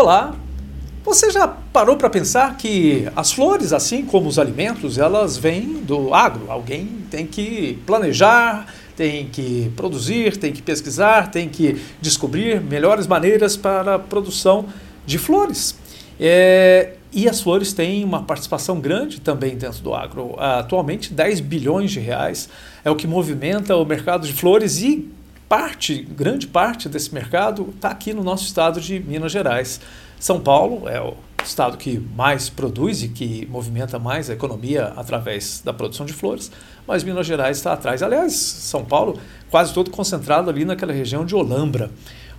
Olá! Você já parou para pensar que as flores, assim como os alimentos, elas vêm do agro? Alguém tem que planejar, tem que produzir, tem que pesquisar, tem que descobrir melhores maneiras para a produção de flores. É, e as flores têm uma participação grande também dentro do agro. Atualmente, 10 bilhões de reais é o que movimenta o mercado de flores e parte, grande parte desse mercado está aqui no nosso estado de Minas Gerais. São Paulo é o estado que mais produz e que movimenta mais a economia através da produção de flores, mas Minas Gerais está atrás. Aliás, São Paulo quase todo concentrado ali naquela região de Olambra.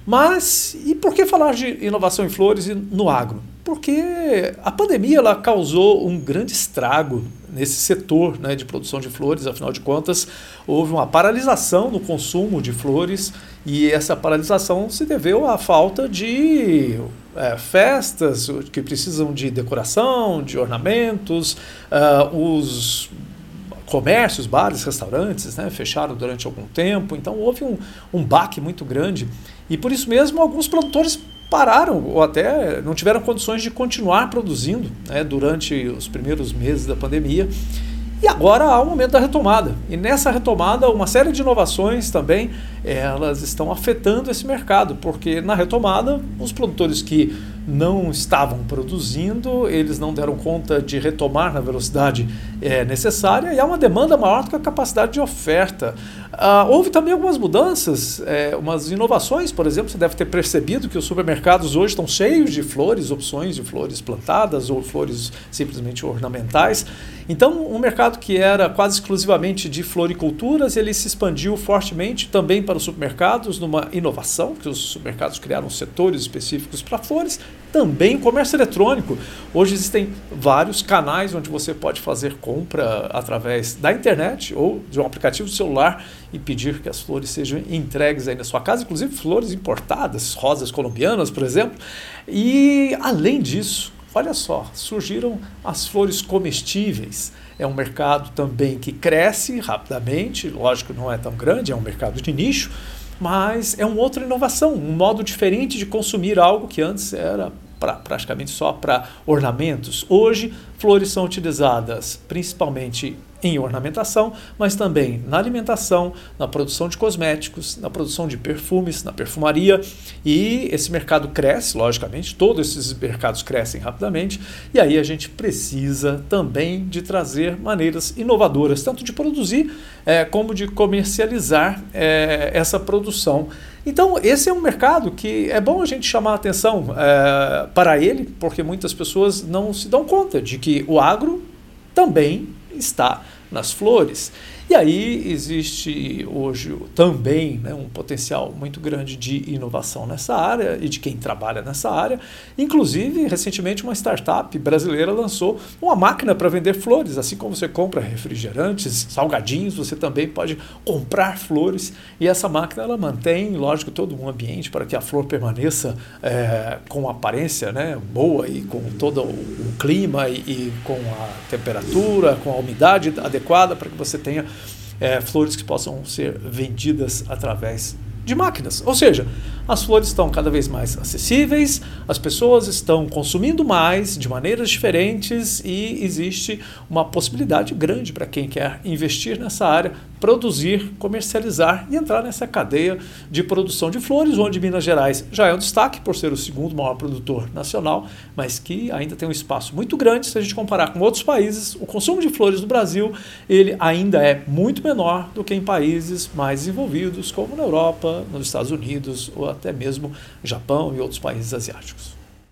Mas e por que falar de inovação em flores e no agro? Porque a pandemia ela causou um grande estrago nesse setor né, de produção de flores, afinal de contas, houve uma paralisação no consumo de flores e essa paralisação se deveu à falta de é, festas que precisam de decoração, de ornamentos, uh, os comércios, bares, restaurantes né, fecharam durante algum tempo, então houve um, um baque muito grande. E por isso mesmo alguns produtores pararam ou até não tiveram condições de continuar produzindo né, durante os primeiros meses da pandemia. E agora há o momento da retomada. E nessa retomada, uma série de inovações também elas estão afetando esse mercado, porque na retomada, os produtores que não estavam produzindo, eles não deram conta de retomar na velocidade é, necessária e há uma demanda maior do que a capacidade de oferta. Ah, houve também algumas mudanças, é, umas inovações, por exemplo, você deve ter percebido que os supermercados hoje estão cheios de flores, opções de flores plantadas ou flores simplesmente ornamentais. Então, um mercado que era quase exclusivamente de floriculturas, ele se expandiu fortemente também para os supermercados, numa inovação, que os supermercados criaram setores específicos para flores, também comércio eletrônico. Hoje existem vários canais onde você pode fazer compra através da internet ou de um aplicativo celular e pedir que as flores sejam entregues aí na sua casa, inclusive flores importadas, rosas colombianas, por exemplo. E além disso, olha só, surgiram as flores comestíveis. É um mercado também que cresce rapidamente, lógico, não é tão grande, é um mercado de nicho, mas é uma outra inovação, um modo diferente de consumir algo que antes era pra, praticamente só para ornamentos. Hoje, flores são utilizadas principalmente em ornamentação, mas também na alimentação, na produção de cosméticos, na produção de perfumes, na perfumaria. E esse mercado cresce, logicamente, todos esses mercados crescem rapidamente, e aí a gente precisa também de trazer maneiras inovadoras, tanto de produzir é, como de comercializar é, essa produção. Então, esse é um mercado que é bom a gente chamar a atenção é, para ele, porque muitas pessoas não se dão conta de que o agro também está nas flores. E aí existe hoje também né, um potencial muito grande de inovação nessa área e de quem trabalha nessa área. Inclusive, recentemente, uma startup brasileira lançou uma máquina para vender flores. Assim como você compra refrigerantes, salgadinhos, você também pode comprar flores. E essa máquina ela mantém, lógico, todo um ambiente para que a flor permaneça é, com aparência né, boa e com todo o clima e, e com a temperatura, com a umidade adequada para que você tenha é, flores que possam ser vendidas através de máquinas. Ou seja, as flores estão cada vez mais acessíveis, as pessoas estão consumindo mais de maneiras diferentes e existe uma possibilidade grande para quem quer investir nessa área, produzir, comercializar e entrar nessa cadeia de produção de flores, onde Minas Gerais já é um destaque por ser o segundo maior produtor nacional, mas que ainda tem um espaço muito grande se a gente comparar com outros países. O consumo de flores no Brasil ele ainda é muito menor do que em países mais desenvolvidos, como na Europa, nos Estados Unidos ou até mesmo Japão e outros países asiáticos.